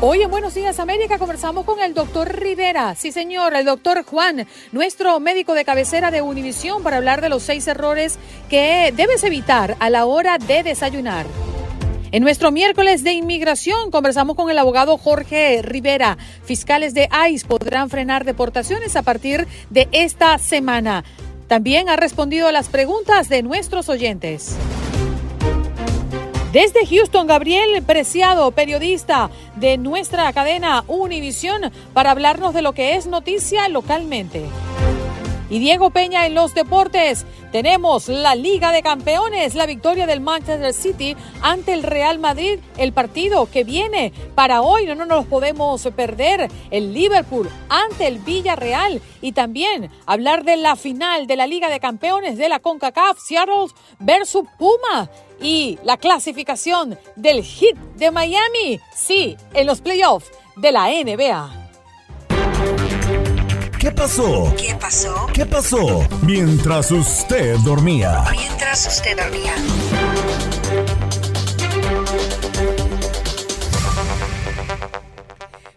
Hoy en Buenos Días América conversamos con el doctor Rivera, sí señor, el doctor Juan, nuestro médico de cabecera de Univisión para hablar de los seis errores que debes evitar a la hora de desayunar. En nuestro miércoles de inmigración conversamos con el abogado Jorge Rivera. Fiscales de ICE podrán frenar deportaciones a partir de esta semana. También ha respondido a las preguntas de nuestros oyentes. Desde Houston, Gabriel Preciado, periodista de nuestra cadena Univisión, para hablarnos de lo que es noticia localmente. Y Diego Peña en los deportes. Tenemos la Liga de Campeones, la victoria del Manchester City ante el Real Madrid, el partido que viene para hoy, no, no nos podemos perder, el Liverpool ante el Villarreal. Y también hablar de la final de la Liga de Campeones de la CONCACAF, Seattle versus Puma. Y la clasificación del Heat de Miami, sí, en los playoffs de la NBA. ¿Qué pasó? ¿Qué pasó? ¿Qué pasó? Mientras usted dormía. Mientras usted dormía.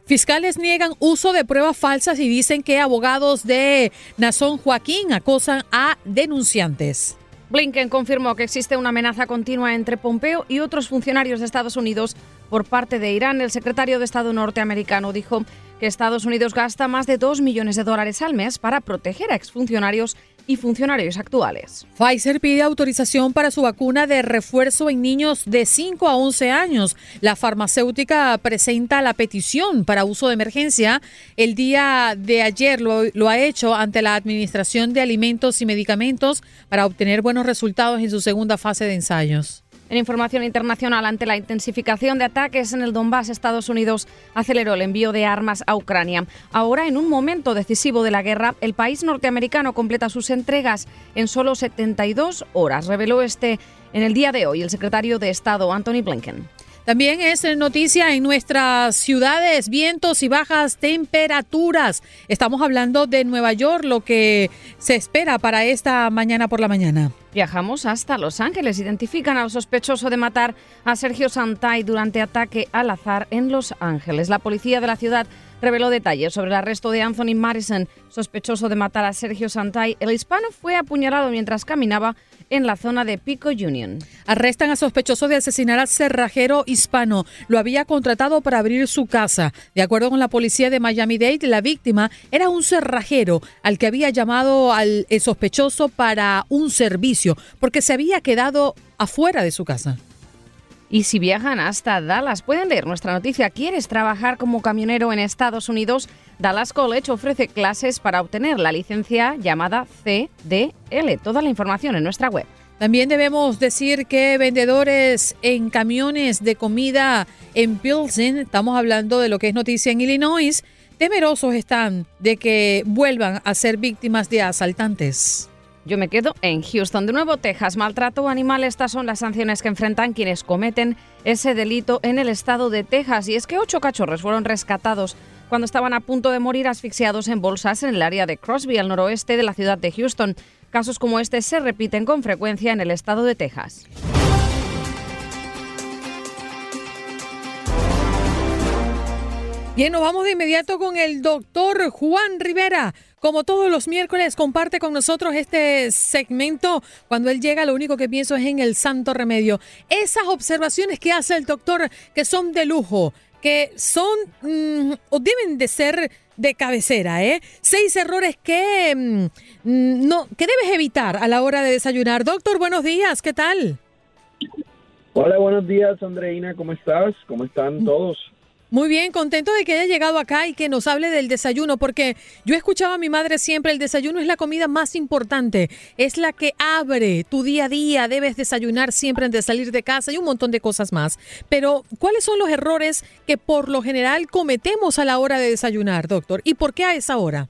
Fiscales niegan uso de pruebas falsas y dicen que abogados de Nazón Joaquín acosan a denunciantes. Blinken confirmó que existe una amenaza continua entre Pompeo y otros funcionarios de Estados Unidos por parte de Irán. El secretario de Estado norteamericano dijo que Estados Unidos gasta más de 2 millones de dólares al mes para proteger a exfuncionarios y funcionarios actuales. Pfizer pide autorización para su vacuna de refuerzo en niños de 5 a 11 años. La farmacéutica presenta la petición para uso de emergencia. El día de ayer lo, lo ha hecho ante la Administración de Alimentos y Medicamentos para obtener buenos resultados en su segunda fase de ensayos. En información internacional, ante la intensificación de ataques en el Donbass, Estados Unidos aceleró el envío de armas a Ucrania. Ahora, en un momento decisivo de la guerra, el país norteamericano completa sus entregas en solo 72 horas, reveló este en el día de hoy el secretario de Estado, Anthony Blinken. También es noticia en nuestras ciudades, vientos y bajas temperaturas. Estamos hablando de Nueva York, lo que se espera para esta mañana por la mañana. Viajamos hasta Los Ángeles. Identifican al sospechoso de matar a Sergio Santay durante ataque al azar en Los Ángeles. La policía de la ciudad reveló detalles sobre el arresto de Anthony Madison, sospechoso de matar a Sergio Santay. El hispano fue apuñalado mientras caminaba en la zona de Pico Union. Arrestan a sospechoso de asesinar al cerrajero hispano. Lo había contratado para abrir su casa. De acuerdo con la policía de Miami-Dade, la víctima era un cerrajero al que había llamado al sospechoso para un servicio porque se había quedado afuera de su casa. Y si viajan hasta Dallas, pueden leer nuestra noticia. ¿Quieres trabajar como camionero en Estados Unidos? Dallas College ofrece clases para obtener la licencia llamada CDL. Toda la información en nuestra web. También debemos decir que vendedores en camiones de comida en Pilsen, estamos hablando de lo que es noticia en Illinois, temerosos están de que vuelvan a ser víctimas de asaltantes. Yo me quedo en Houston. De nuevo, Texas. Maltrato animal. Estas son las sanciones que enfrentan quienes cometen ese delito en el estado de Texas. Y es que ocho cachorros fueron rescatados cuando estaban a punto de morir asfixiados en bolsas en el área de Crosby, al noroeste de la ciudad de Houston. Casos como este se repiten con frecuencia en el estado de Texas. Bien, nos vamos de inmediato con el doctor Juan Rivera. Como todos los miércoles, comparte con nosotros este segmento. Cuando él llega, lo único que pienso es en el santo remedio. Esas observaciones que hace el doctor que son de lujo, que son mm, o deben de ser de cabecera, ¿eh? Seis errores que, mm, no, que debes evitar a la hora de desayunar. Doctor, buenos días, ¿qué tal? Hola, buenos días, Andreina, ¿cómo estás? ¿Cómo están todos? Muy bien, contento de que haya llegado acá y que nos hable del desayuno, porque yo escuchaba a mi madre siempre, el desayuno es la comida más importante, es la que abre tu día a día, debes desayunar siempre antes de salir de casa y un montón de cosas más. Pero, ¿cuáles son los errores que por lo general cometemos a la hora de desayunar, doctor? ¿Y por qué a esa hora?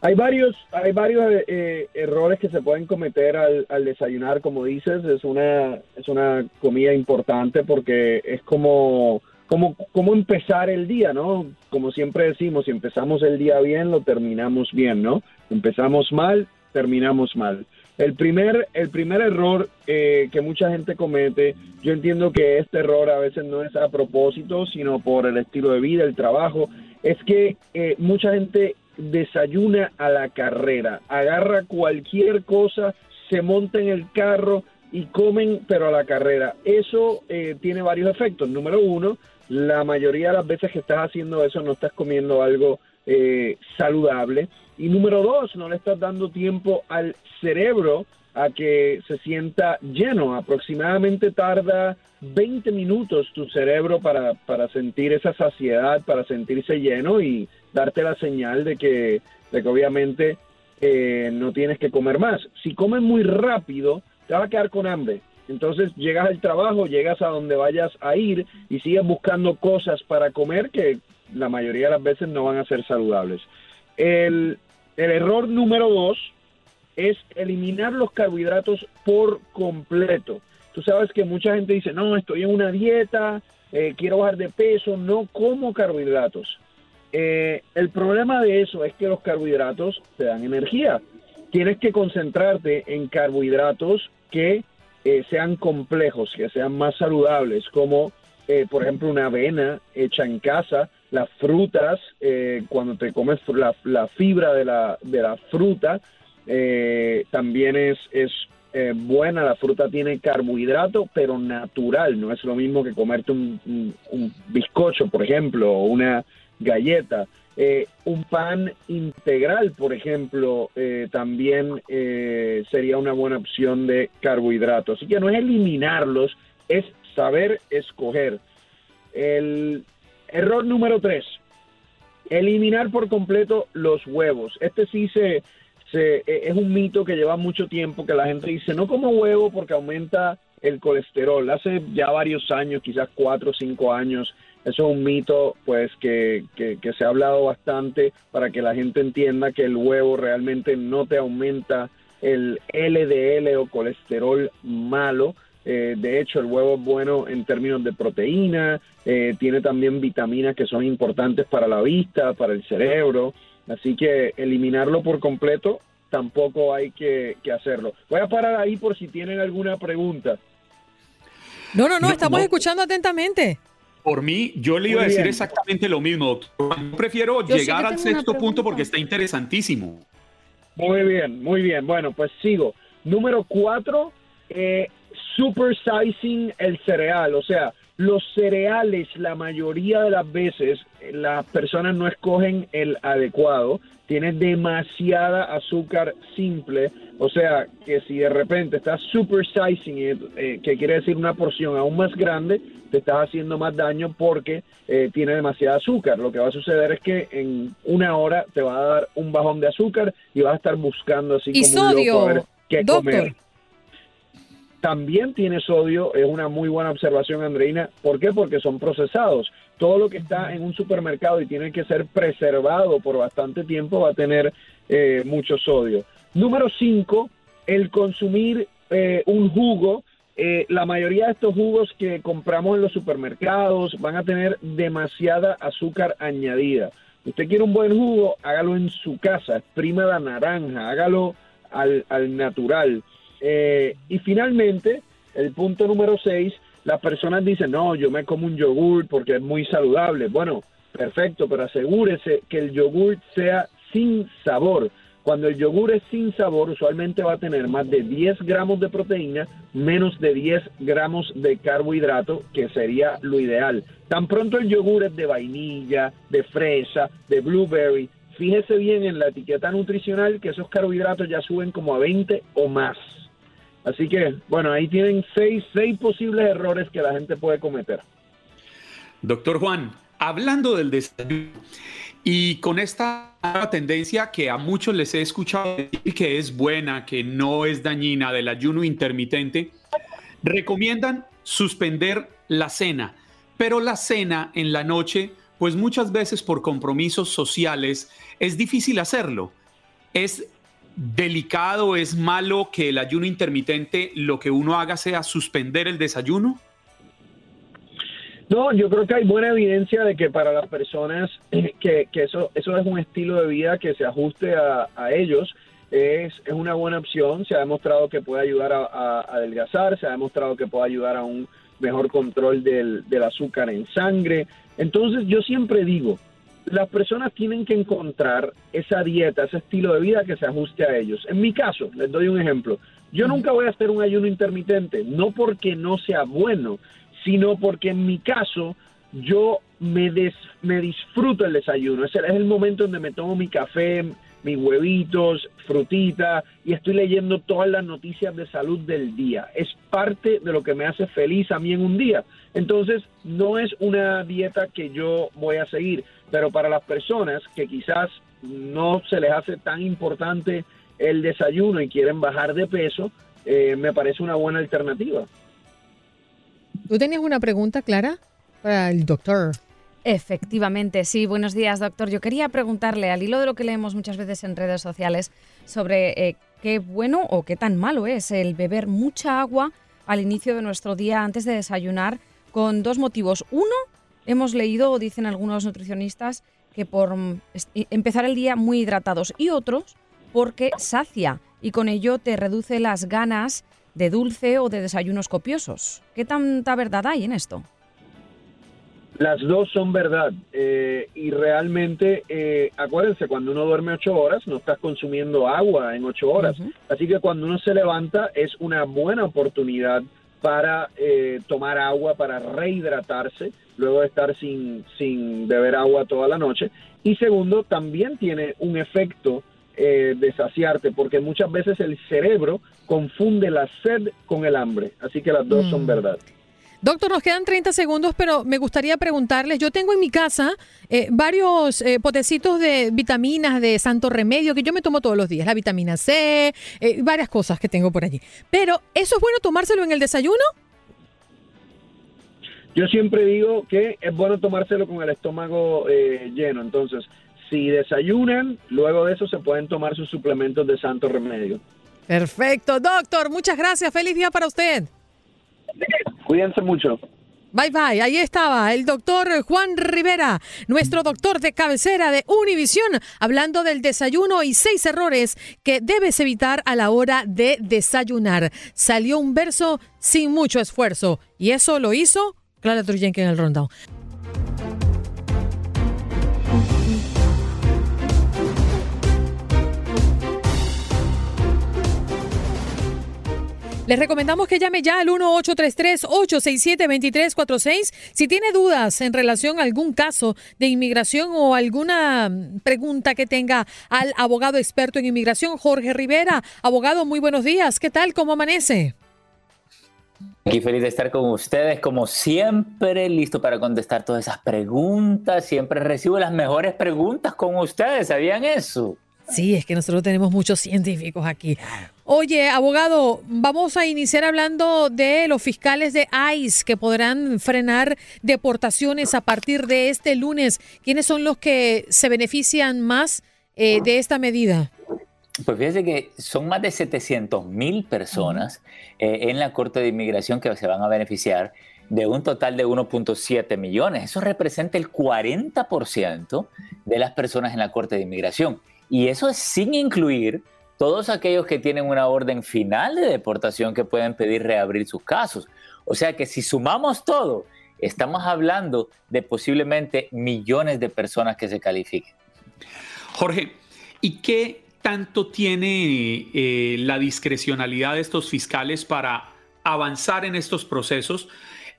Hay varios, hay varios eh, errores que se pueden cometer al, al, desayunar, como dices, es una, es una comida importante porque es como, como, como empezar el día, ¿no? Como siempre decimos, si empezamos el día bien, lo terminamos bien, ¿no? Empezamos mal, terminamos mal. El primer, el primer error eh, que mucha gente comete, yo entiendo que este error a veces no es a propósito, sino por el estilo de vida, el trabajo, es que mucha gente desayuna a la carrera, agarra cualquier cosa, se monta en el carro y comen, pero a la carrera. Eso eh, tiene varios efectos. Número uno, la mayoría de las veces que estás haciendo eso no estás comiendo algo eh, saludable. Y número dos, no le estás dando tiempo al cerebro a que se sienta lleno. Aproximadamente tarda 20 minutos tu cerebro para, para sentir esa saciedad, para sentirse lleno y darte la señal de que, de que obviamente eh, no tienes que comer más. Si comes muy rápido, te vas a quedar con hambre. Entonces llegas al trabajo, llegas a donde vayas a ir y sigues buscando cosas para comer que la mayoría de las veces no van a ser saludables. El, el error número dos es eliminar los carbohidratos por completo. Tú sabes que mucha gente dice, no, estoy en una dieta, eh, quiero bajar de peso, no como carbohidratos. Eh, el problema de eso es que los carbohidratos te dan energía. Tienes que concentrarte en carbohidratos que eh, sean complejos, que sean más saludables, como por ejemplo una avena hecha en casa, las frutas, cuando te comes la, fibra de la, de la fruta, también es, es eh, buena, la fruta tiene carbohidrato, pero natural, no es lo mismo que comerte un, bizcocho, por ejemplo, o una galleta. Eh, un pan integral, por ejemplo, eh, también sería una buena opción de carbohidrato. Así que no es eliminarlos, es saber escoger. El error número tres, eliminar por completo los huevos. Este sí se, e, es un mito que lleva mucho tiempo que la gente dice no como huevo porque aumenta el colesterol. Hace ya varios años, quizás cuatro o cinco años, eso es un mito pues que, que, se ha hablado bastante para que la gente entienda que el huevo realmente no te aumenta el LDL o colesterol malo. Eh, de hecho, el huevo es bueno en términos de proteína, eh, tiene también vitaminas que son importantes para la vista, para el cerebro. Así que eliminarlo por completo tampoco hay que, hacerlo. Voy a parar ahí por si tienen alguna pregunta. No, no, no, estamos escuchando atentamente. Por mí, yo le iba a decir exactamente lo mismo, Yo prefiero llegar al sexto punto porque está interesantísimo. Muy bien, muy bien. Bueno, pues sigo. Número cuatro, eh, super sizing el cereal. O sea, los cereales, la mayoría de las veces, las personas no escogen el adecuado, tiene demasiada azúcar simple, o sea que si de repente estás super sizing, eh, que quiere decir una porción aún más grande, te estás haciendo más daño porque eh, tiene demasiada azúcar. Lo que va a suceder es que en una hora te va a dar un bajón de azúcar y vas a estar buscando así como un loco a ver qué comer también tiene sodio, es una muy buena observación, Andreina. ¿Por qué? Porque son procesados. Todo lo que está en un supermercado y tiene que ser preservado por bastante tiempo va a tener eh, mucho sodio. Número 5, el consumir eh, un jugo. Eh, la mayoría de estos jugos que compramos en los supermercados van a tener demasiada azúcar añadida. Usted quiere un buen jugo, hágalo en su casa, exprima la naranja, hágalo al, al natural. Eh, y finalmente, el punto número 6, las personas dicen, no, yo me como un yogur porque es muy saludable. Bueno, perfecto, pero asegúrese que el yogur sea sin sabor. Cuando el yogur es sin sabor, usualmente va a tener más de 10 gramos de proteína, menos de 10 gramos de carbohidrato, que sería lo ideal. Tan pronto el yogur es de vainilla, de fresa, de blueberry, fíjese bien en la etiqueta nutricional que esos carbohidratos ya suben como a 20 o más. Así que, bueno, ahí tienen seis, seis posibles errores que la gente puede cometer. Doctor Juan, hablando del desayuno, y con esta tendencia que a muchos les he escuchado decir que es buena, que no es dañina del ayuno intermitente, recomiendan suspender la cena, pero la cena en la noche, pues muchas veces por compromisos sociales es difícil hacerlo. Es delicado, es malo que el ayuno intermitente lo que uno haga sea suspender el desayuno. No, yo creo que hay buena evidencia de que para las personas que, eso, eso es un estilo de vida que se ajuste a, ellos, es, es, una buena opción. Se ha demostrado que puede ayudar a, adelgazar, se ha demostrado que puede ayudar a un mejor control del, del azúcar en sangre. Entonces yo siempre digo, las personas tienen que encontrar esa dieta, ese estilo de vida que se ajuste a ellos. En mi caso, les doy un ejemplo. Yo nunca voy a hacer un ayuno intermitente, no porque no sea bueno, sino porque en mi caso yo me, me disfruto el desayuno. Es el, es el momento donde me tomo mi café, mis huevitos, frutita y estoy leyendo todas las noticias de salud del día. Es parte de lo que me hace feliz a mí en un día. Entonces, no es una dieta que yo voy a seguir, pero para las personas que quizás no se les hace tan importante el desayuno y quieren bajar de peso, eh, me parece una buena alternativa. ¿Tú tenías una pregunta, Clara, para el doctor? Efectivamente, sí. Buenos días, doctor. Yo quería preguntarle, al hilo de lo que leemos muchas veces en redes sociales, sobre eh, qué bueno o qué tan malo es el beber mucha agua al inicio de nuestro día antes de desayunar, con dos motivos. Uno, hemos leído, dicen algunos nutricionistas, que por mm, empezar el día muy hidratados, y otros, porque sacia y con ello te reduce las ganas de dulce o de desayunos copiosos. ¿Qué tanta verdad hay en esto? Las dos son verdad eh, y realmente, eh, acuérdense, cuando uno duerme ocho horas, no estás consumiendo agua en ocho horas. Así que cuando uno se levanta es una buena oportunidad para eh, tomar agua, para rehidratarse, luego de estar sin, sin beber agua toda la noche. Y segundo, también tiene un efecto de saciarte, porque muchas veces el cerebro confunde la sed con el hambre. Así que las dos son mm. verdad. Doctor, nos quedan 30 segundos, pero me gustaría preguntarles, yo tengo en mi casa eh, varios eh, potecitos de vitaminas de santo remedio que yo me tomo todos los días, la vitamina C, eh, varias cosas que tengo por allí. Pero, ¿eso es bueno tomárselo en el desayuno? Yo siempre digo que es bueno tomárselo con el estómago lleno, entonces, si desayunan, luego de eso se pueden tomar sus suplementos de santo remedio. Perfecto, doctor, muchas gracias, feliz día para usted. Cuídense mucho. Bye bye, ahí estaba el doctor Juan Rivera, nuestro doctor de cabecera de Univisión, hablando del desayuno y seis errores que debes evitar a la hora de desayunar. Salió un verso sin mucho esfuerzo y eso lo hizo Clara Truyenque en el rundown. Les recomendamos que llame ya al 1-833-867-2346 si tiene dudas en relación a algún caso de inmigración o alguna pregunta que tenga al abogado experto en inmigración, Jorge Rivera. Abogado, muy buenos días. ¿Qué tal? ¿Cómo amanece? Aquí feliz de estar con ustedes, como siempre, listo para contestar todas esas preguntas. Siempre recibo las mejores preguntas con ustedes, ¿sabían eso? Sí, es que nosotros tenemos muchos científicos aquí. Oye, abogado, vamos a iniciar hablando de los fiscales de ICE que podrán frenar deportaciones a partir de este lunes. ¿Quiénes son los que se benefician más eh, de esta medida? Pues fíjese que son más de 700 mil personas eh, en la Corte de Inmigración que se van a beneficiar de un total de 1.7 millones. Eso representa el 40% de las personas en la Corte de Inmigración. Y eso es sin incluir todos aquellos que tienen una orden final de deportación que pueden pedir reabrir sus casos. O sea que si sumamos todo, estamos hablando de posiblemente millones de personas que se califiquen. Jorge, ¿y qué tanto tiene eh, la discrecionalidad de estos fiscales para avanzar en estos procesos,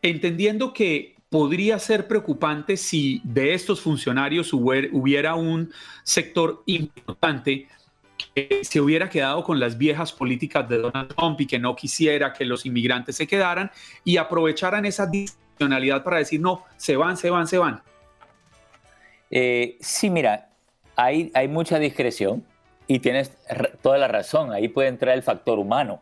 entendiendo que podría ser preocupante si de estos funcionarios hubiera un sector importante que se hubiera quedado con las viejas políticas de Donald Trump y que no quisiera que los inmigrantes se quedaran y aprovecharan esa discrecionalidad para decir, no, se van, se van, se van. Eh, sí, mira, hay, hay mucha discreción y tienes toda la razón, ahí puede entrar el factor humano.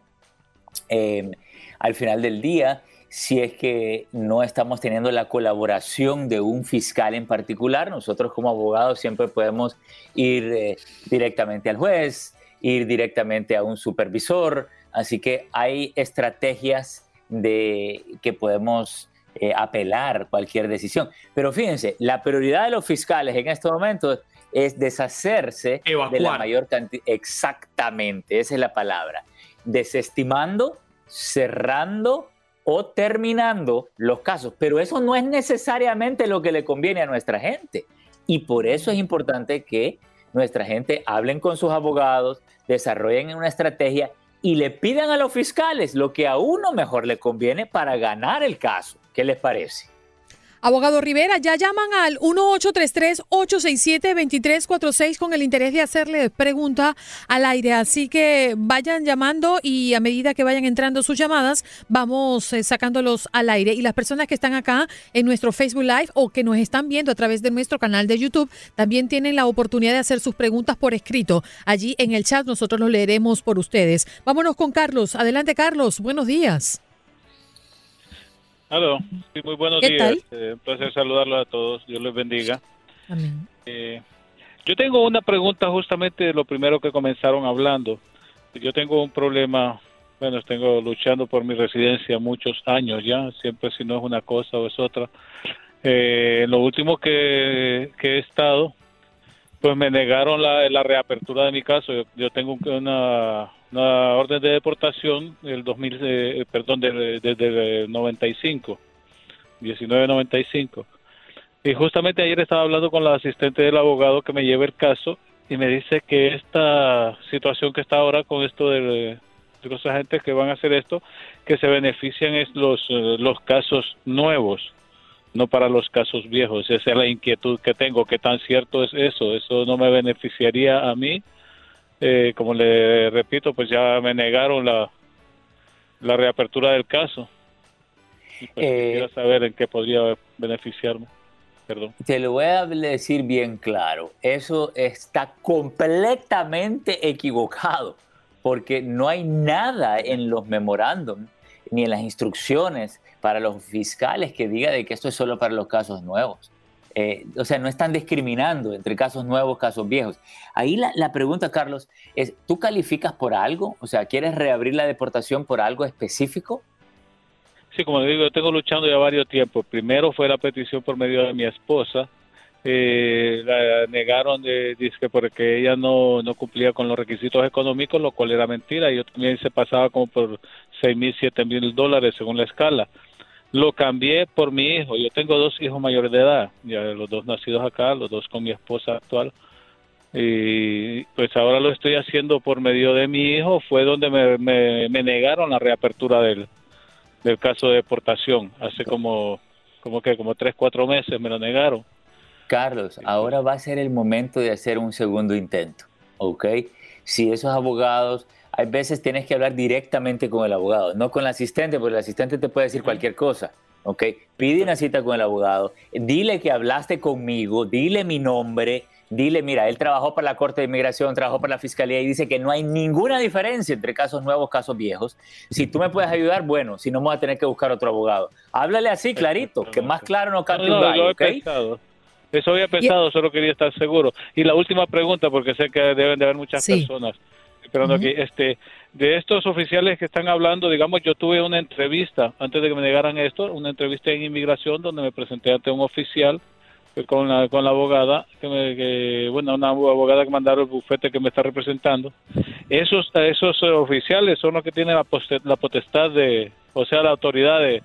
Eh, al final del día, si es que no estamos teniendo la colaboración de un fiscal en particular. Nosotros como abogados siempre podemos ir eh, directamente al juez, ir directamente a un supervisor, así que hay estrategias de que podemos eh, apelar cualquier decisión. Pero fíjense, la prioridad de los fiscales en este momento es deshacerse de la mayor cantidad. Exactamente, esa es la palabra. Desestimando, cerrando o terminando los casos. Pero eso no es necesariamente lo que le conviene a nuestra gente. Y por eso es importante que nuestra gente hablen con sus abogados, desarrollen una estrategia y le pidan a los fiscales lo que a uno mejor le conviene para ganar el caso. ¿Qué les parece? Abogado Rivera, ya llaman al 1833-867-2346 con el interés de hacerle pregunta al aire. Así que vayan llamando y a medida que vayan entrando sus llamadas, vamos eh, sacándolos al aire. Y las personas que están acá en nuestro Facebook Live o que nos están viendo a través de nuestro canal de YouTube, también tienen la oportunidad de hacer sus preguntas por escrito. Allí en el chat nosotros los leeremos por ustedes. Vámonos con Carlos. Adelante, Carlos. Buenos días. Aló, sí, muy buenos días. Eh, un placer saludarlos a todos. Dios les bendiga. Amén. Eh, yo tengo una pregunta justamente de lo primero que comenzaron hablando. Yo tengo un problema, bueno, tengo luchando por mi residencia muchos años ya, siempre si no es una cosa o es otra. Eh, lo último que, he estado, pues me negaron la, la reapertura de mi caso. yo tengo una, una orden de deportación del 2000, eh, perdón, desde el 95, 1995. Y justamente ayer estaba hablando con la asistente del abogado que me lleva el caso y me dice que esta situación que está ahora con esto de, los agentes que van a hacer esto, que se benefician es los, eh, los casos nuevos, no para los casos viejos. Esa es la inquietud que tengo, que tan cierto es eso. Eso no me beneficiaría a mí eh, como le repito, pues ya me negaron la, la reapertura del caso. Y pues eh, saber en qué podría beneficiarme. Perdón. Te lo voy a decir bien claro. Eso está completamente equivocado, porque no hay nada en los memorándum ni en las instrucciones para los fiscales que diga de que esto es solo para los casos nuevos. Eh, o sea, no están discriminando entre casos nuevos, casos viejos. Ahí la, pregunta, Carlos, es, ¿tú calificas por algo? O sea, ¿quieres reabrir la deportación por algo específico? Sí, como digo, yo tengo luchando ya varios tiempos. Primero fue la petición por medio de mi esposa. Eh, la negaron de, dice porque ella no, no cumplía con los requisitos económicos, lo cual era mentira. Yo también se pasaba como por seis mil, siete mil dólares según la escala lo cambié por mi hijo. Yo tengo dos hijos mayores de edad, ya los dos nacidos acá, los dos con mi esposa actual. Y pues ahora lo estoy haciendo por medio de mi hijo. Fue donde me, me, negaron la reapertura del, del caso de deportación. Hace como, como que como tres, cuatro meses me lo negaron. Carlos, ahora va a ser el momento de hacer un segundo intento, ¿ok? Si esos abogados hay veces tienes que hablar directamente con el abogado, no con el asistente, porque el asistente te puede decir cualquier cosa. ¿ok? Pide una cita con el abogado, dile que hablaste conmigo, dile mi nombre, dile, mira, él trabajó para la Corte de Inmigración, trabajó para la Fiscalía y dice que no hay ninguna diferencia entre casos nuevos, casos viejos. Si tú me puedes ayudar, bueno, si no, me voy a tener que buscar otro abogado. Háblale así, clarito, que más claro no cambia un gallo, Pensado. Eso había pensado, solo quería estar seguro. Y la última pregunta, porque sé que deben de haber muchas personas esperando aquí. Este, de estos oficiales que están hablando, digamos, yo tuve una entrevista antes de que me negaran esto, una entrevista en inmigración donde me presenté ante un oficial eh, con la, con la abogada, que, me, bueno, una abogada que mandaron el bufete que me está representando. Esos, esos oficiales son los que tienen la, la potestad de, o sea, la autoridad de,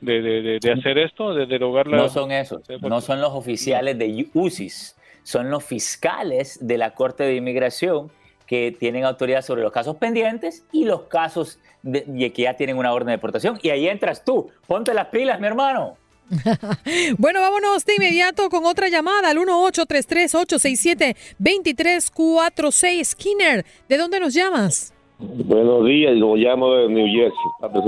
de, de, hacer esto, de derogar la... No son esos, no son los oficiales de UCIS, son los fiscales de la Corte de Inmigración que tienen autoridad sobre los casos pendientes y los casos de, de que ya tienen una orden de deportación. Y ahí entras tú. Ponte las pilas, mi hermano. bueno, vámonos de inmediato con otra llamada al 1-833-867-2346. Skinner, ¿de dónde nos llamas? Buenos días, lo llamo de New Jersey.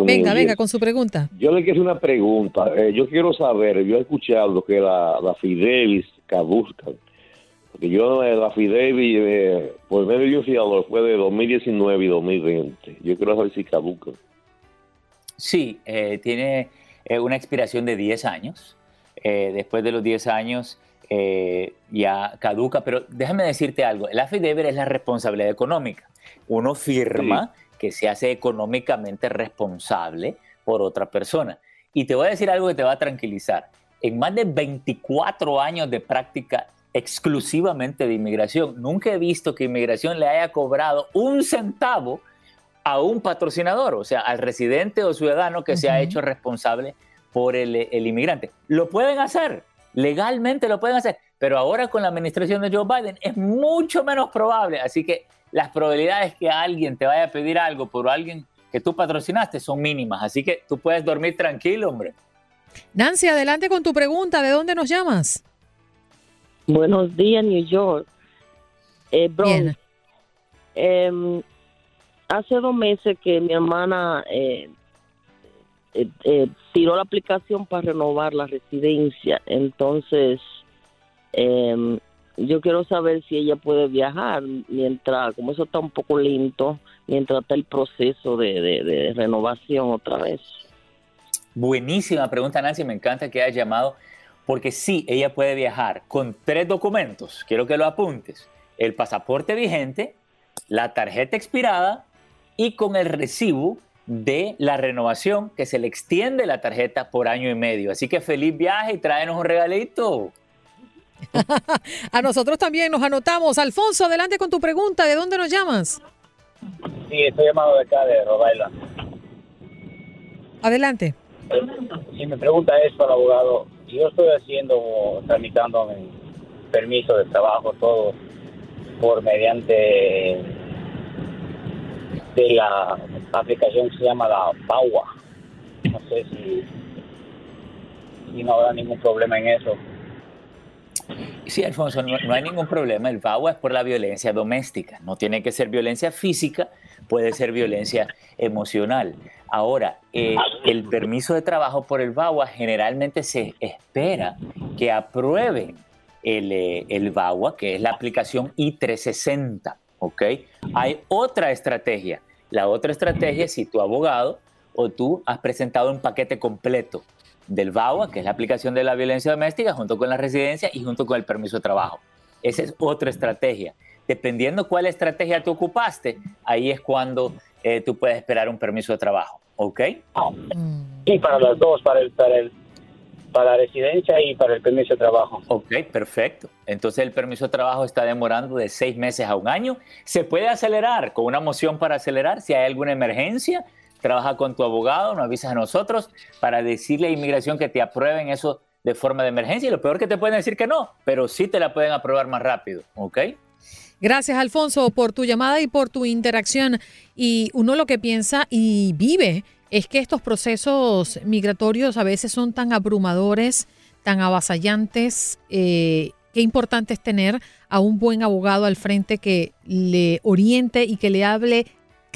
Venga, venga, con su pregunta. Yo le quiero hacer una pregunta. Eh, yo quiero saber, yo he escuchado que la, la Fidelis caducan. Porque yo eh, la Fidelis, eh, por medio de un fiador, fue de 2019 y 2020. Yo quiero saber si caducan. Sí, eh, tiene eh, una expiración de 10 años. Eh, después de los 10 años eh, ya caduca, pero déjame decirte algo, el affidavit es la responsabilidad económica. Uno firma que se hace económicamente responsable por otra persona. Y te voy a decir algo que te va a tranquilizar. En más de 24 años de práctica exclusivamente de inmigración, nunca he visto que inmigración le haya cobrado un centavo a un patrocinador, o sea, al residente o ciudadano que se ha hecho responsable por el, el inmigrante. Lo pueden hacer, legalmente lo pueden hacer, pero ahora con la administración de Joe Biden es mucho menos probable. Así que las probabilidades que alguien te vaya a pedir algo por alguien que tú patrocinaste son mínimas. Así que tú puedes dormir tranquilo, hombre. Nancy, adelante con tu pregunta. ¿De dónde nos llamas? Buenos días, New York. Eh, Bronx. Em, hace dos meses que mi hermana eh, eh, eh, tiró la aplicación para renovar la residencia. Entonces, em, yo quiero saber si ella puede viajar mientras, como eso está un poco lento, mientras está el proceso de, de- de renovación otra vez. Buenísima pregunta, Nancy. Me encanta que hayas llamado, porque sí, ella puede viajar con tres documentos. Quiero que lo apuntes: el pasaporte vigente, la tarjeta expirada y con el recibo de la renovación que se le extiende la tarjeta por año y medio. Así que feliz viaje y tráenos un regalito. A nosotros también nos anotamos. Alfonso, adelante con tu pregunta. ¿De dónde nos llamas? Sí, estoy llamado de acá, de Rhode Island. Adelante. Si mi pregunta es para el abogado, yo estoy haciendo, tramitando mi permiso de trabajo, todo por mediante de la aplicación que se llama la PAUA. No sé si, si no habrá ningún problema en eso. Sí, Alfonso, no, no hay ningún problema. El VAWA es por la violencia doméstica. No tiene que ser violencia física, puede ser violencia emocional. Ahora, eh, el permiso de trabajo por el VAWA generalmente se espera que aprueben el, eh, el VAWA, que es la aplicación I-360. ¿ok? Hay otra estrategia. La otra estrategia es si tu abogado o tú has presentado un paquete completo del VAWA, que es la aplicación de la violencia doméstica, junto con la residencia y junto con el permiso de trabajo. Esa es otra estrategia. Dependiendo cuál estrategia tú ocupaste, ahí es cuando eh, tú puedes esperar un permiso de trabajo. ¿Ok? Sí, para las dos, para el, para el, para la residencia y para el permiso de trabajo. Ok, perfecto. Entonces el permiso de trabajo está demorando de seis meses a un año. Se puede acelerar con una moción para acelerar si hay alguna emergencia. Trabaja con tu abogado, nos avisas a nosotros para decirle a inmigración que te aprueben eso de forma de emergencia. Y lo peor que te pueden decir que no, pero sí te la pueden aprobar más rápido. ¿Ok? Gracias, Alfonso, por tu llamada y por tu interacción. Y uno lo que piensa y vive es que estos procesos migratorios a veces son tan abrumadores, tan avasallantes. eh, qué importante es tener a un buen abogado al frente que le oriente y que le hable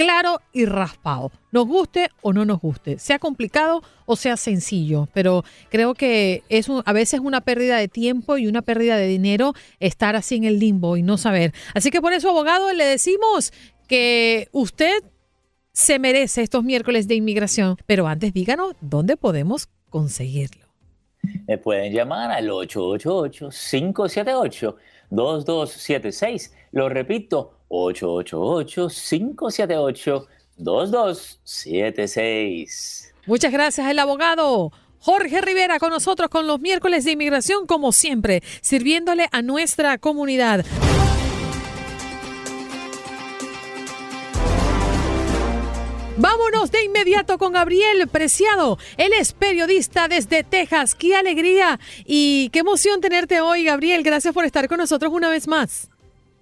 claro y raspado. Nos guste o no nos guste, sea complicado o sea sencillo, pero creo que es a veces una pérdida de tiempo y una pérdida de dinero estar así en el limbo y no saber. Así que por eso, abogado, le decimos que usted se merece estos miércoles de inmigración, pero antes díganos dónde podemos conseguirlo. Me pueden llamar al 888-578-2276. Lo repito, 888-578-2276. Muchas gracias, el abogado. Jorge Rivera con nosotros con los miércoles de inmigración, como siempre, sirviéndole a nuestra comunidad. Vámonos de inmediato con Gabriel Preciado. Él es periodista desde Texas. ¡Qué alegría y qué emoción tenerte hoy, Gabriel! Gracias por estar con nosotros una vez más.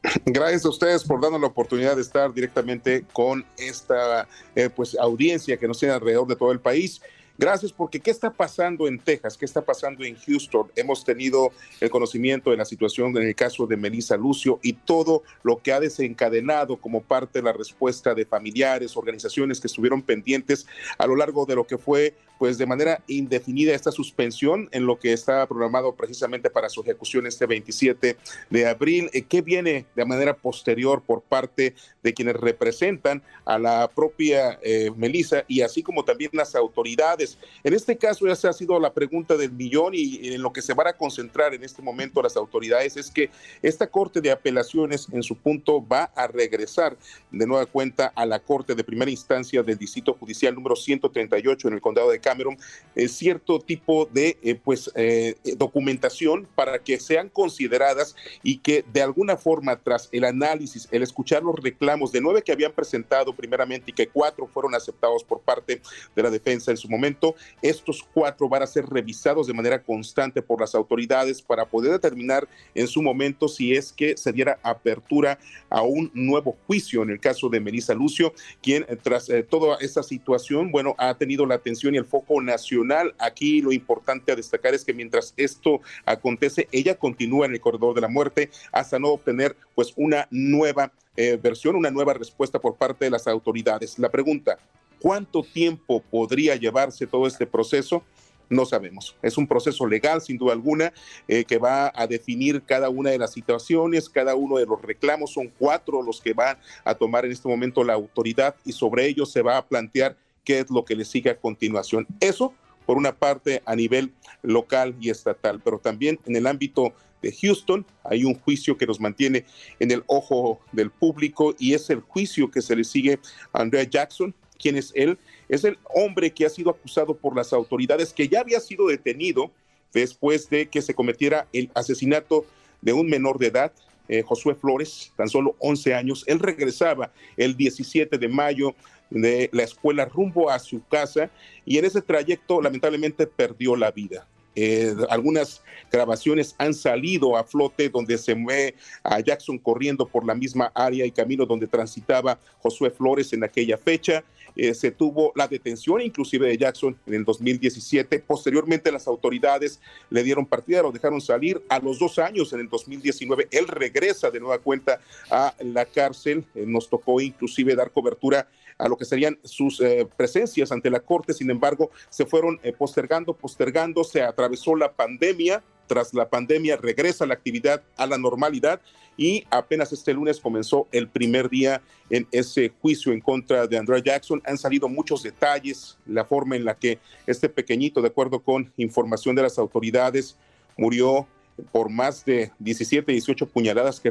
Gracias a ustedes por darnos la oportunidad de estar directamente con esta eh, pues audiencia que nos tiene alrededor de todo el país. Gracias, porque ¿qué está pasando en Texas? ¿Qué está pasando en Houston? Hemos tenido el conocimiento de la situación en el caso de Melissa Lucio y todo lo que ha desencadenado como parte de la respuesta de familiares, organizaciones que estuvieron pendientes a lo largo de lo que fue pues de manera indefinida esta suspensión en lo que está programado precisamente para su ejecución este 27 de abril. Eh, ¿Qué viene de manera posterior por parte de quienes representan a la propia eh, Melissa y así como también las autoridades? En este caso ya se ha sido la pregunta del millón y en lo que se van a concentrar en este momento las autoridades es que esta Corte de Apelaciones en su punto va a regresar de nueva cuenta a la Corte de Primera Instancia del Distrito Judicial número 138 en el Condado de Cameron. Eh, cierto tipo de eh, pues eh, documentación para que sean consideradas y que de alguna forma tras el análisis, el escuchar los reclamos de nueve que habían presentado primeramente y que cuatro fueron aceptados por parte de la defensa en su momento, estos cuatro van a ser revisados de manera constante por las autoridades para poder determinar en su momento si es que se diera apertura a un nuevo juicio en el caso de Melissa Lucio, quien tras toda esta situación, bueno, ha tenido la atención y el foco nacional. Aquí lo importante a destacar es que mientras esto acontece, ella continúa en el corredor de la muerte hasta no obtener pues una nueva eh, versión, una nueva respuesta por parte de las autoridades. La pregunta, ¿cuánto tiempo podría llevarse todo este proceso? No sabemos. Es un proceso legal, sin duda alguna, eh, que va a definir cada una de las situaciones, cada uno de los reclamos. Son cuatro los que van a tomar en este momento la autoridad y sobre ellos se va a plantear qué es lo que le sigue a continuación. Eso, por una parte, a nivel local y estatal, pero también en el ámbito de Houston hay un juicio que nos mantiene en el ojo del público y es el juicio que se le sigue a Andrea Jackson. ¿Quién es él? Es el hombre que ha sido acusado por las autoridades, que ya había sido detenido después de que se cometiera el asesinato de un menor de edad, eh, Josué Flores, tan solo 11 años. Él regresaba el 17 de mayo de la escuela rumbo a su casa y en ese trayecto lamentablemente perdió la vida. Eh, algunas grabaciones han salido a flote donde se ve a Jackson corriendo por la misma área y camino donde transitaba Josué Flores en aquella fecha. Eh, se tuvo la detención inclusive de Jackson en el 2017. Posteriormente las autoridades le dieron partida, lo dejaron salir. A los dos años, en el 2019, él regresa de nueva cuenta a la cárcel. Eh, nos tocó inclusive dar cobertura a lo que serían sus eh, presencias ante la Corte. Sin embargo, se fueron postergando, postergando, se atravesó la pandemia. Tras la pandemia regresa la actividad a la normalidad y apenas este lunes comenzó el primer día en ese juicio en contra de Andrea Jackson. Han salido muchos detalles, la forma en la que este pequeñito, de acuerdo con información de las autoridades, murió por más de 17, 18 puñaladas que,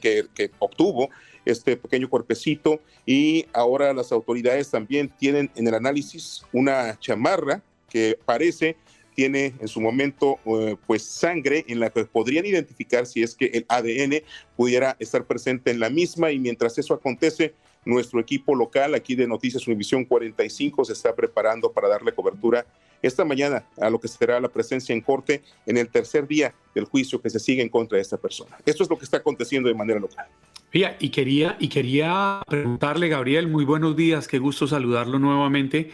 que, que, obtuvo este pequeño cuerpecito y ahora las autoridades también tienen en el análisis una chamarra que parece tiene en su momento eh, pues sangre en la que podrían identificar si es que el ADN pudiera estar presente en la misma y mientras eso acontece nuestro equipo local aquí de Noticias Univisión 45 se está preparando para darle cobertura esta mañana a lo que será la presencia en corte en el tercer día del juicio que se sigue en contra de esta persona. Esto es lo que está aconteciendo de manera local. Y quería, y quería preguntarle, Gabriel, muy buenos días, qué gusto saludarlo nuevamente.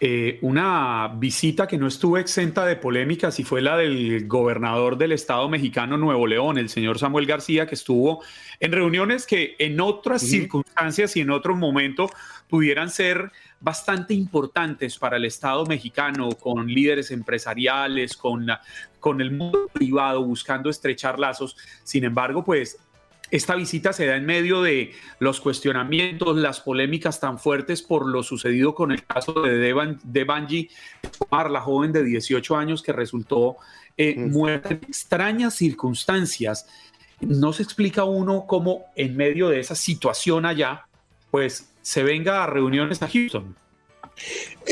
Eh, una visita que no estuvo exenta de polémicas y fue la del gobernador del estado mexicano Nuevo León, el señor Samuel García, que estuvo en reuniones que en otras circunstancias y en otro momento pudieran ser bastante importantes para el Estado mexicano, con líderes empresariales, con, con el mundo privado, buscando estrechar lazos. Sin embargo, pues esta visita se da en medio de los cuestionamientos, las polémicas tan fuertes por lo sucedido con el caso de Devanji la joven de 18 años que resultó eh, muerta en extrañas circunstancias. No se explica uno cómo en medio de esa situación allá, pues se venga a reuniones a Houston.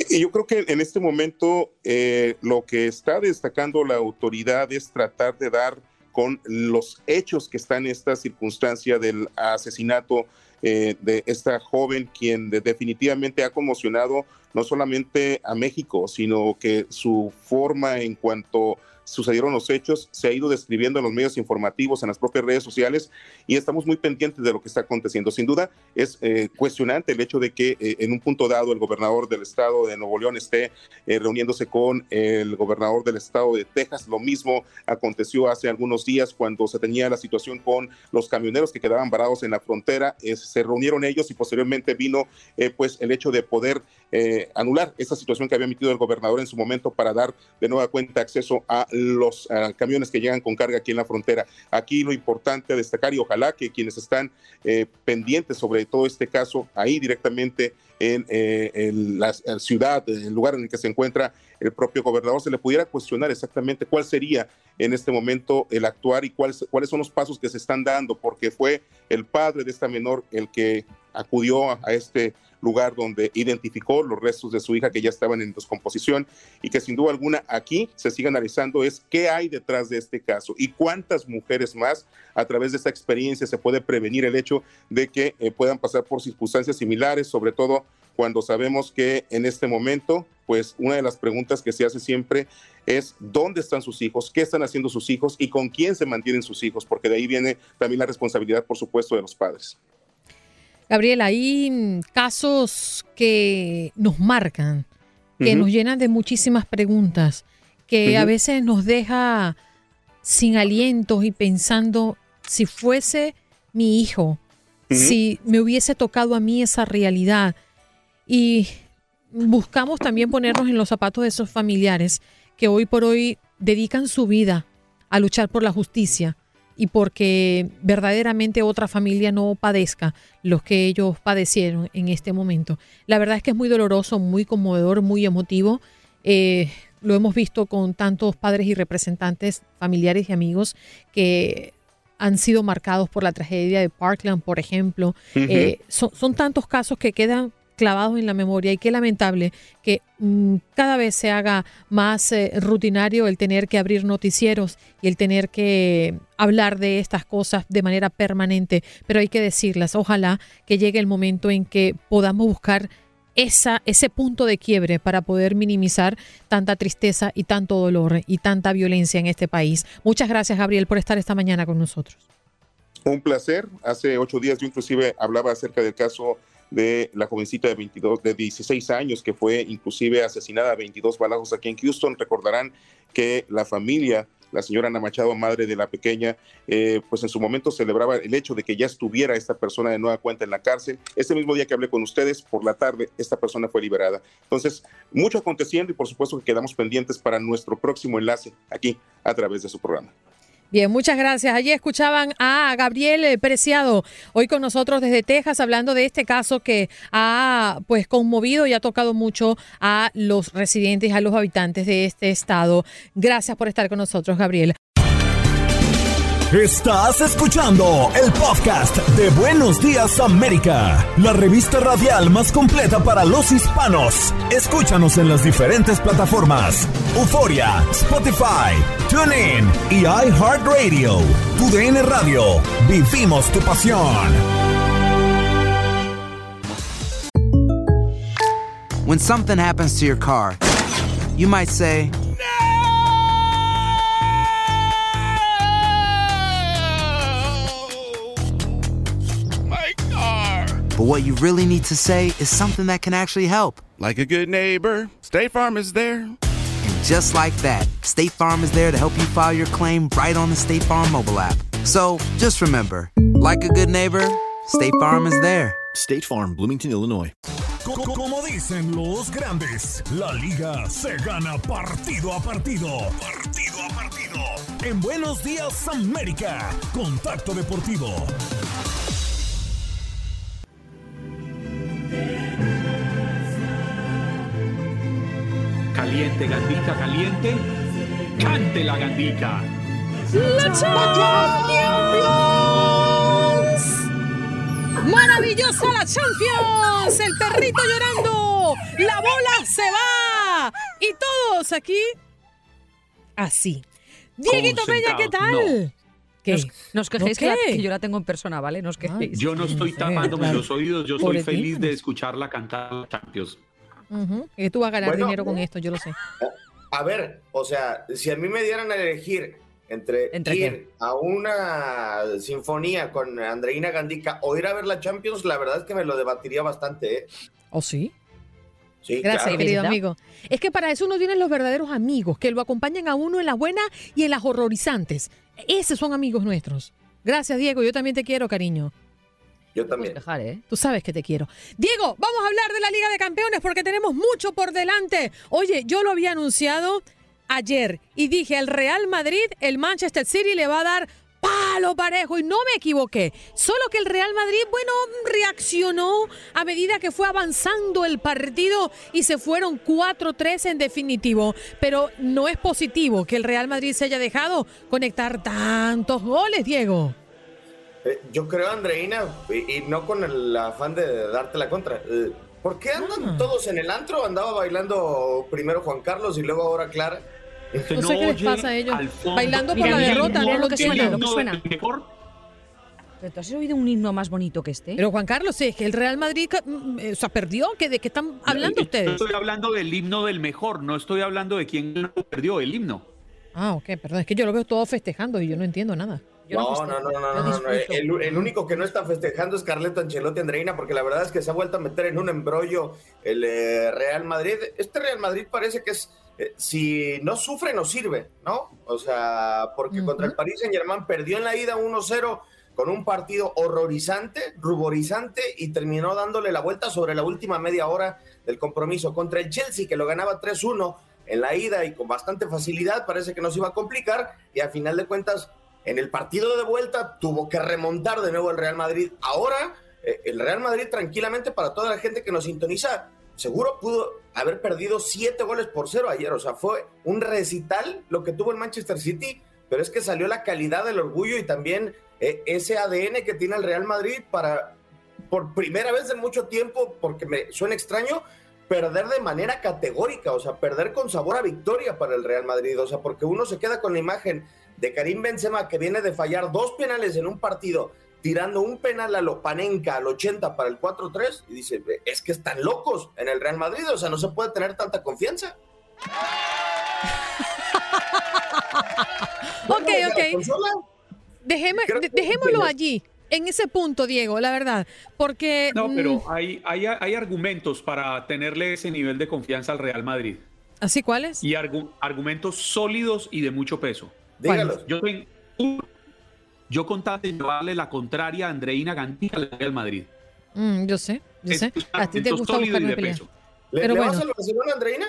Y yo creo que en este momento eh, lo que está destacando la autoridad es tratar de dar con los hechos que están en esta circunstancia del asesinato eh, de esta joven, quien definitivamente ha conmocionado no solamente a México, sino que su forma en cuanto sucedieron los hechos, se ha ido describiendo en los medios informativos, en las propias redes sociales, y estamos muy pendientes de lo que está aconteciendo. Sin duda, es eh, cuestionante el hecho de que eh, en un punto dado el gobernador del estado de Nuevo León esté eh, reuniéndose con el gobernador del estado de Texas. Lo mismo aconteció hace algunos días cuando se tenía la situación con los camioneros que quedaban varados en la frontera. se reunieron ellos y posteriormente vino pues el hecho de poder anular esa situación que había emitido el gobernador en su momento para dar de nueva cuenta acceso a los camiones que llegan con carga aquí en la frontera. Aquí lo importante a destacar y ojalá que quienes están eh, pendientes sobre todo este caso ahí directamente en, eh, la, ciudad, en el lugar en el que se encuentra el propio gobernador, se le pudiera cuestionar exactamente cuál sería en este momento el actuar y cuáles, cuáles son los pasos que se están dando, porque fue el padre de esta menor el que acudió a este lugar donde identificó los restos de su hija que ya estaban en descomposición y que sin duda alguna aquí se sigue analizando es qué hay detrás de este caso y cuántas mujeres más a través de esta experiencia se puede prevenir el hecho de que eh, puedan pasar por circunstancias similares, sobre todo cuando sabemos que en este momento, pues una de las preguntas que se hace siempre es dónde están sus hijos, qué están haciendo sus hijos y con quién se mantienen sus hijos, porque de ahí viene también la responsabilidad, por supuesto, de los padres. Gabriel, hay casos que nos marcan, que nos llenan de muchísimas preguntas, que a veces nos deja sin alientos y pensando si fuese mi hijo, si me hubiese tocado a mí esa realidad. Y buscamos también ponernos en los zapatos de esos familiares que hoy por hoy dedican su vida a luchar por la justicia y porque verdaderamente otra familia no padezca los que ellos padecieron en este momento. La verdad es que es muy doloroso, muy conmovedor, muy emotivo. Eh, lo hemos visto con tantos padres y representantes familiares y amigos que han sido marcados por la tragedia de Parkland, por ejemplo. Eh, son, son tantos casos que quedan clavados en la memoria y qué lamentable que mm, cada vez se haga más eh, rutinario el tener que abrir noticieros y el tener que hablar de estas cosas de manera permanente, pero hay que decirlas. Ojalá que llegue el momento en que podamos buscar esa, ese punto de quiebre para poder minimizar tanta tristeza y tanto dolor y tanta violencia en este país. Muchas gracias, Gabriel, por estar esta mañana con nosotros. Un placer. Hace ocho días yo inclusive hablaba acerca del caso de la jovencita de 22, de 16 años que fue inclusive asesinada a 22 balazos aquí en Houston. Recordarán que la familia, la señora Ana Machado, madre de la pequeña, eh, pues en su momento celebraba el hecho de que ya estuviera esta persona de nueva cuenta en la cárcel. Ese mismo día que hablé con ustedes, por la tarde, esta persona fue liberada. Entonces, mucho aconteciendo y por supuesto que quedamos pendientes para nuestro próximo enlace aquí a través de su programa. Bien, muchas gracias. Allí escuchaban a Gabriel eh, Preciado, hoy con nosotros desde Texas, hablando de este caso que ha pues conmovido y ha tocado mucho a los residentes, a los habitantes de este estado. Gracias por estar con nosotros, Gabriel. Estás escuchando el podcast de Buenos Días América, la revista radial más completa para los hispanos. Escúchanos en las diferentes plataformas: Euforia, Spotify, TuneIn y iHeartRadio. Tu DN Radio. Vivimos tu pasión. When something happens to your car, you might say. But what you really need to say is something that can actually help. Like a good neighbor, State Farm is there. And just like that, State Farm is there to help you file your claim right on the State Farm mobile app. So just remember, like a good neighbor, State Farm is there. State Farm, Bloomington, Illinois. Como dicen los grandes, la liga se gana partido a partido. Partido a partido. En Buenos Días América, Contacto Deportivo. Caliente, Gandica, caliente. Cante la Gandica. ¡La Champions! ¡Maravillosa la Champions! El perrito llorando. La bola se va. Y todos aquí así. Dieguito Peña, ¿qué tal? ¿Qué? No os quejéis que, que, yo la tengo en persona, ¿vale? No os quejéis. Yo no estoy tapándome los oídos, yo estoy feliz de escharla cantar Champions. Uh -huh. Y tú vas a ganar dinero con esto, yo lo sé. a ver, o sea, si a mí me dieran a elegir entre, ir a una sinfonía con Andreina Gandica o ir a ver la Champions, la verdad es que me lo debatiría bastante. ¿eh? ¿O sí? Sí, Gracias, querido amigo. Es que para eso uno tiene los verdaderos amigos, que lo acompañan a uno en las buenas y en las horrorizantes. Esos son amigos nuestros. Gracias, Diego. Yo también te quiero, cariño. Yo también. ¿eh? Tú sabes que te quiero. Diego, vamos a hablar de la Liga de Campeones porque tenemos mucho por delante. Oye, yo lo había anunciado ayer y dije al Real Madrid, el Manchester City le va a dar palo parejo y no me equivoqué. Solo que el Real Madrid, bueno, reaccionó a medida que fue avanzando el partido y se fueron 4-3 en definitivo. Pero no es positivo que el Real Madrid se haya dejado conectar tantos goles, Diego. Eh, yo creo, Andreina, y, no con el afán de darte la contra. Eh, ¿Por qué andan ah. todos en el antro? Andaba bailando primero Juan Carlos y luego ahora Clara. No, sé qué les pasa a ellos. Bailando por la derrota, no lo que suena, lo que suena. ¿Pero tú has oído un himno más bonito que este? Pero Juan Carlos, es que el Real Madrid mm, eh, o sea, perdió. ¿De qué están hablando ustedes? Estoy hablando del himno del mejor, no estoy hablando de quién perdió el himno. Ah, ok, perdón, es que yo lo veo todo festejando y yo no entiendo nada no, no, no, no, no, El, único que no está festejando es Carleto Ancelotti Andreina, porque la verdad es que se ha vuelto a meter en un embrollo el eh, Real Madrid. Este Real Madrid parece que es, eh, si no sufre, no sirve, ¿no? O sea, porque contra el Paris Saint Germain perdió en la ida 1-0 con un partido horrorizante, ruborizante, y terminó dándole la vuelta sobre la última media hora del compromiso contra el Chelsea, que lo ganaba 3-1 en la ida y con bastante facilidad, parece que nos iba a complicar, y a final de cuentas en el partido de vuelta tuvo que remontar de nuevo el Real Madrid. Ahora, eh, el Real Madrid tranquilamente para toda la gente que nos sintoniza, seguro pudo haber perdido siete goles por cero ayer. O sea, fue un recital lo que tuvo el Manchester City, pero es que salió la calidad del orgullo y también eh, ese ADN que tiene el Real Madrid para, por primera vez en mucho tiempo, porque me suena extraño, perder de manera categórica, o sea, perder con sabor a victoria para el Real Madrid, o sea, porque uno se queda con la imagen de Karim Benzema que viene de fallar dos penales en un partido, tirando un penal a Lopanenka al 80 para el 4-3 y dice, es que están locos en el Real Madrid, o sea, no se puede tener tanta confianza. ok, ok. dejémoslo allí en ese punto, Diego, la verdad, porque... No, pero mm, hay, hay, hay, argumentos para tenerle ese nivel de confianza al Real Madrid. ¿Así cuáles? Y argumentos sólidos y de mucho peso. Dígalos. Yo, yo contate llevarle la contraria a Andreina Gantica al Real Madrid. Mm, yo sé, yo sé. A ti te gusta buscarme pelea. ¿Le, Pero ¿le vas al Barcelona, Andreina?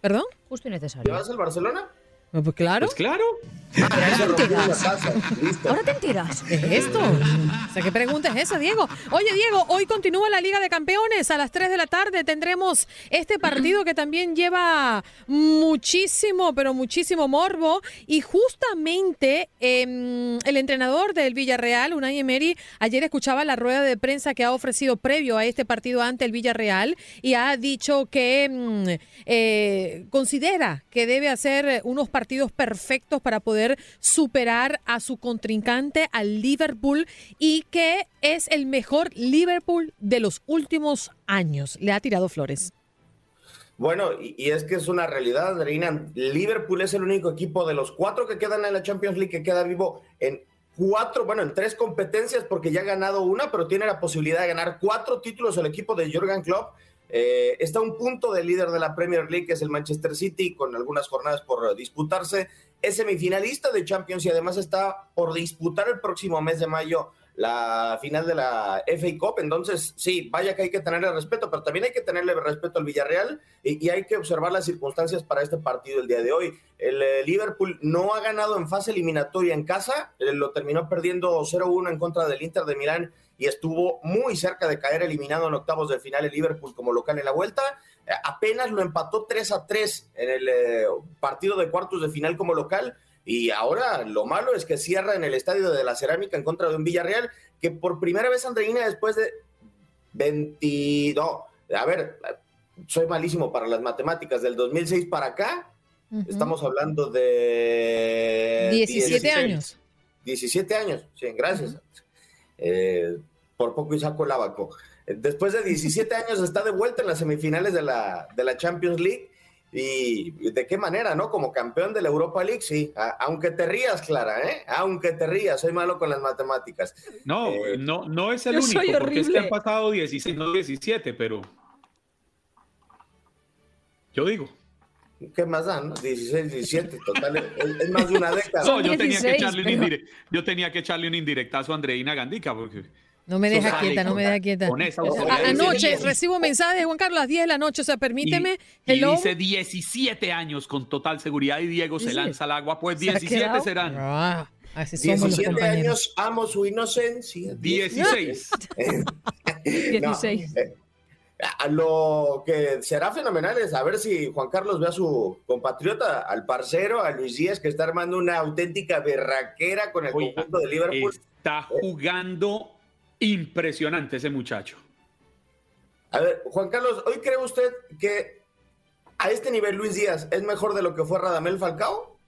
¿Perdón? Justo y necesario. ¿Le vas al Barcelona? Pues claro. Pues claro. Ahora te enteras. ¿Qué es esto? O sea, ¿qué pregunta es esa, Diego? Oye, Diego, hoy continúa la Liga de Campeones. A las 3 de la tarde tendremos este partido que también lleva muchísimo, pero muchísimo morbo. Y justamente em, el entrenador del Villarreal, Unai Emery, ayer escuchaba la rueda de prensa que ha ofrecido previo a este partido ante el Villarreal y ha dicho que em, eh, considera que debe hacer unos partidos perfectos para poder superar a su contrincante, al Liverpool, y que es el mejor Liverpool de los últimos años. Le ha tirado flores. Bueno, y, es que es una realidad, Reina. Liverpool es el único equipo de los cuatro que quedan en la Champions League que queda vivo en cuatro, bueno, en tres competencias porque ya ha ganado una, pero tiene la posibilidad de ganar cuatro títulos el equipo de Jürgen Klopp. Eh, está a un punto del líder de la Premier League, que es el Manchester City, con algunas jornadas por disputarse es semifinalista de Champions y además está por disputar el próximo mes de mayo la final de la FA Cup. Entonces, sí, vaya que hay que tenerle respeto, pero también hay que tenerle respeto al Villarreal y, hay que observar las circunstancias para este partido el día de hoy. El eh, Liverpool no ha ganado en fase eliminatoria en casa, eh, lo terminó perdiendo 0-1 en contra del Inter de Milán y estuvo muy cerca de caer eliminado en octavos del final el Liverpool como local en la vuelta. Eh, apenas lo empató 3 a 3 en el eh, partido de cuartos de final como local. Y ahora lo malo es que cierra en el estadio de la Cerámica en contra de un Villarreal que por primera vez Andreina después de 20, no, a ver, soy malísimo para las matemáticas, del 2006 para acá, estamos hablando de 17 años. 17 años, sí, gracias. Eh, por poco y saco el abaco. Después de 17 años está de vuelta en las semifinales de la, de la Champions League y de qué manera, ¿no? Como campeón de la Europa League, sí. aunque te rías, Clara, ¿eh? Aunque te rías, soy malo con las matemáticas. No, eh, no, no es el único, porque es que han pasado 16, no 17, pero yo digo. ¿Qué más dan? 16, 17, total, es, más de una década. No, yo tenía, que echarle un yo tenía que echarle un indirectazo a Andreina Gandica, porque no me deja quieta, no me deja quieta. Anoche recibo mensajes de Juan Carlos a las 10 de la noche, o sea, permíteme. Y, dice 17 años con total seguridad y Diego se lanza al agua, pues 17 serán. Ah, así 17 años, amo su inocencia. 16. 16. Eh, a lo que será fenomenal es a ver si Juan Carlos ve a su compatriota, al parcero, a Luis Díaz, que está armando una auténtica berraquera con el conjunto de Liverpool. Está jugando Impresionante ese muchacho. A ver, Juan Carlos, ¿hoy cree usted que a este nivel Luis Díaz es mejor de lo que fue Radamel Falcao?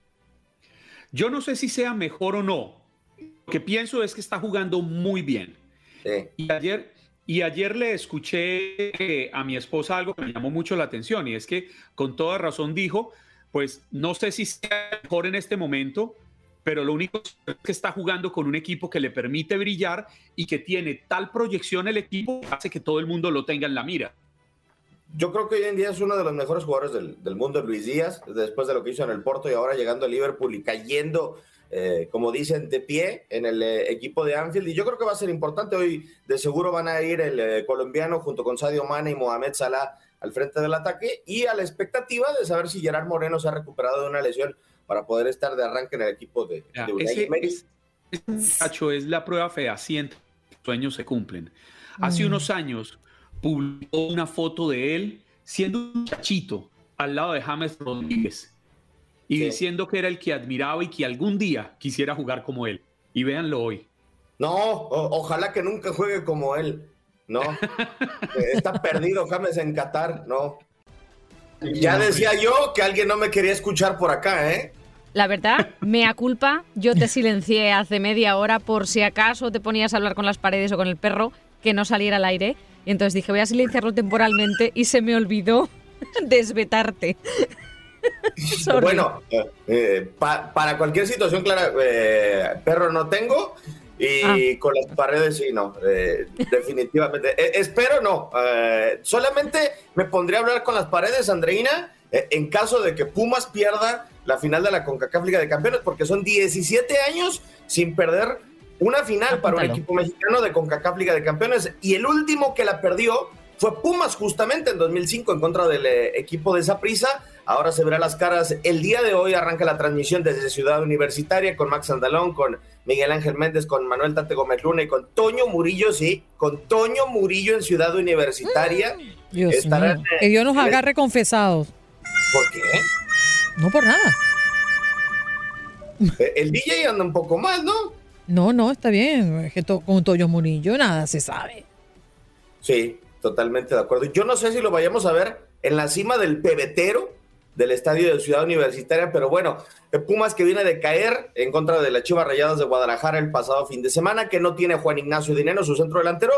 Yo no sé si sea mejor o no. Lo que pienso es que está jugando muy bien. Y ayer, y ayer le escuché a mi esposa algo que me llamó mucho la atención y es que con toda razón dijo, pues no sé si sea mejor en este momento, pero lo único es que está jugando con un equipo que le permite brillar y que tiene tal proyección el equipo que hace que todo el mundo lo tenga en la mira. Yo creo que hoy en día es uno de los mejores jugadores del, mundo, Luis Díaz, después de lo que hizo en el Porto y ahora llegando a Liverpool y cayendo, eh, como dicen, de pie en el eh, equipo de Anfield. Y yo creo que va a ser importante. Hoy de seguro van a ir el eh, colombiano junto con Sadio Mane y Mohamed Salah al frente del ataque y a la expectativa de saber si Gerard Moreno se ha recuperado de una lesión para poder estar de arranque en el equipo de, de Unai ese, muchacho es la prueba fehaciente los sueños se cumplen. Hace mm. unos años publicó una foto de él siendo un muchachito al lado de James Rodríguez y diciendo que era el que admiraba y que algún día quisiera jugar como él. Y véanlo hoy. No, ojalá que nunca juegue como él. No, está perdido James en Qatar, no. Ya decía yo que alguien no me quería escuchar por acá, ¿eh? La verdad, mea culpa, yo te silencié hace media hora por si acaso te ponías a hablar con las paredes o con el perro, que no saliera al aire. Y entonces dije, voy a silenciarlo temporalmente y se me olvidó desvetarte. bueno, eh, eh, para cualquier situación clara, eh, perro no tengo, y ah. con las paredes sí, no, eh, definitivamente. Eh, espero no. Eh, solamente me pondría a hablar con las paredes, Andreina, en caso de que Pumas pierda la final de la CONCACAF Liga de Campeones, porque son 17 años sin perder una final para un equipo mexicano de CONCACAF Liga de Campeones. Y el último que la perdió fue Pumas justamente en 2005 en contra del equipo de Zaprisa. Ahora se verá las caras. El día de hoy arranca la transmisión desde Ciudad Universitaria con Max Andalón, con Miguel Ángel Méndez, con Manuel Tate Gómez Luna y con Toño Murillo, sí, con Toño Murillo en Ciudad Universitaria. Dios que Dios nos agarre confesados. ¿Por qué? No por nada. Eh, el DJ anda un poco mal, ¿no? No, no, está bien. Es que con Toño Murillo nada se sabe. Sí, totalmente de acuerdo. Yo no sé si lo vayamos a ver en la cima del pebetero del estadio de Ciudad Universitaria, pero bueno, Pumas que viene de caer en contra de las Chivas Rayadas de Guadalajara el pasado fin de semana, que no tiene Juan Ignacio Dinero, su centro delantero,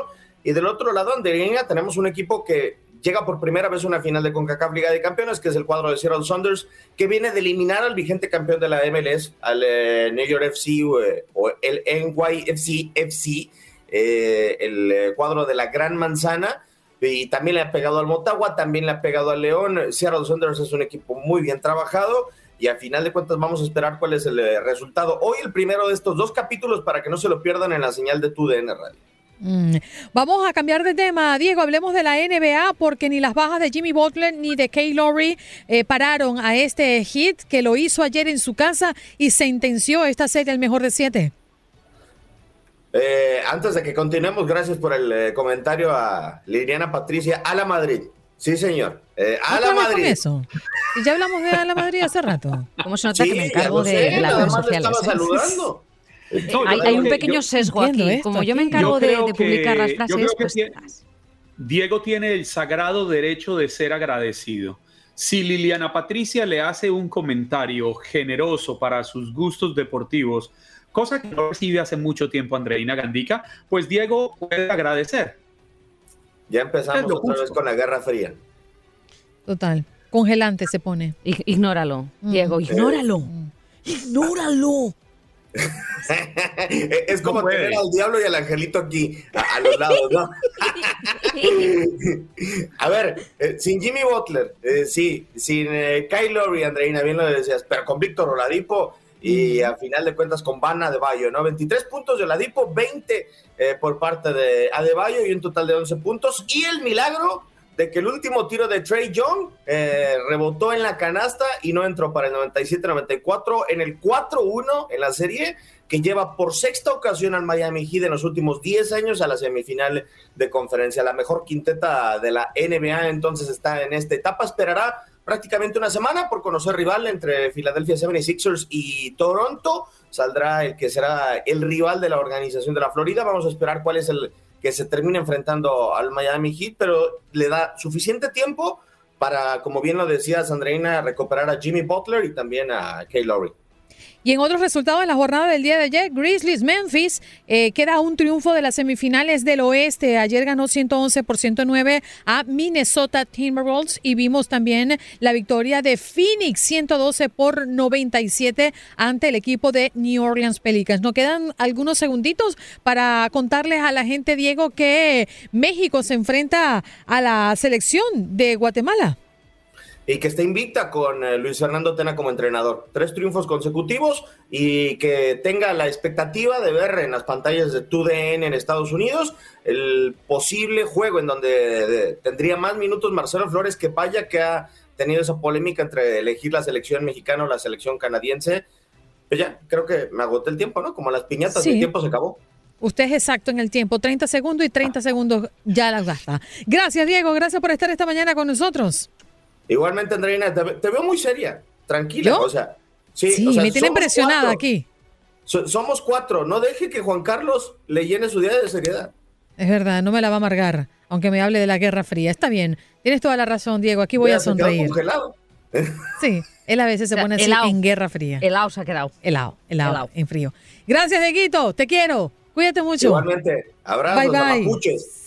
y del otro lado, Anderina, tenemos un equipo que llega por primera vez a una final de CONCACAF Liga de Campeones, que es el cuadro de Seattle Saunders, que viene de eliminar al vigente campeón de la MLS, al eh, New York FC eh, o el NYFC FC, eh, el cuadro de la Gran Manzana, y también le ha pegado al Motagua, también le ha pegado al León. Seattle Saunders es un equipo muy bien trabajado y al final de cuentas vamos a esperar cuál es el eh, resultado. Hoy el primero de estos dos capítulos para que no se lo pierdan en la señal de TUDN Radio. Mm. Vamos a cambiar de tema, Diego. Hablemos de la NBA porque ni las bajas de Jimmy Butler ni de Kay Lowry eh, pararon a este hit que lo hizo ayer en su casa y se intenció esta serie el mejor de siete. Eh, antes de que continuemos, gracias por el eh, comentario a Liliana Patricia. A la Madrid. Sí, señor. Eh, a la Madrid. eso? Y ya hablamos de a la Madrid hace rato. ¿Cómo se nota que me encargo de, las redes sociales? Estaba saludando. hay, un pequeño sesgo aquí. Como yo me encargo de, publicar las frases, pues... Diego tiene el sagrado derecho de ser agradecido. Si Liliana Patricia le hace un comentario generoso para sus gustos deportivos, cosa que no recibe hace mucho tiempo Andreina Gandica, pues Diego puede agradecer. Ya empezamos otra vez con la Guerra Fría. Total. Congelante se pone. Ignóralo, Diego, ignóralo. Ignóralo. es como tener al diablo y al angelito aquí, a, los lados, ¿no? a ver, eh, sin Jimmy Butler, eh, sí, sin eh, Kyle Lowry, Andreina, bien lo decías, pero con Víctor Oladipo y a final de cuentas con Bana de Bayo, ¿no? 23 puntos de Oladipo, 20 por parte de Adebayo y un total de 11 puntos. Y el milagro de que el último tiro de Trey Young eh, rebotó en la canasta y no entró para el 97-94 en el 4-1 en la serie que lleva por sexta ocasión al Miami Heat en los últimos 10 años a la semifinal de conferencia. La mejor quinteta de la NBA entonces está en esta etapa. Esperará prácticamente una semana por conocer rival entre Philadelphia 76ers y Toronto. Saldrá el que será el rival de la organización de la Florida. Vamos a esperar cuál es el que se termina enfrentando al Miami Heat, pero le da suficiente tiempo para, como bien lo decía Sandreina, recuperar a Jimmy Butler y también a Kay Lowry. Y en otros resultados de la jornada del día de ayer, Grizzlies Memphis eh, queda un triunfo de las semifinales del oeste. Ayer ganó 111 por 109 a Minnesota Timberwolves y vimos también la victoria de Phoenix 112 por 97 ante el equipo de New Orleans Pelicans. Nos quedan algunos segunditos para contarles a la gente, Diego, que México se enfrenta a la selección de Guatemala y que está invicta con eh, Luis Fernando Tena como entrenador. Tres triunfos consecutivos y que tenga la expectativa de ver en las pantallas de TUDN en Estados Unidos el posible juego en donde tendría más minutos Marcelo Flores que Paya, que ha tenido esa polémica entre elegir la selección mexicana o la selección canadiense. Pues ya, creo que me agoté el tiempo, ¿no? Como las piñatas, el tiempo se acabó. Usted es exacto en el tiempo, 30 segundos y 30 segundos ya las gasta. Gracias, Diego. Gracias por estar esta mañana con nosotros. Igualmente, Andreina, te, veo muy seria, tranquila. O sea, sí, me tiene impresionada aquí. somos cuatro, no deje que Juan Carlos le llene su día de seriedad. Es verdad, no me la va a amargar, aunque me hable de la Guerra Fría. Está bien, tienes toda la razón, Diego, aquí voy a sonreír. congelado. Sí, él a veces se pone así en Guerra Fría. Helado se ha quedado. Helado, helado, en frío. Gracias, Dieguito, te quiero. Cuídate mucho. Igualmente, abrazos, bye, bye.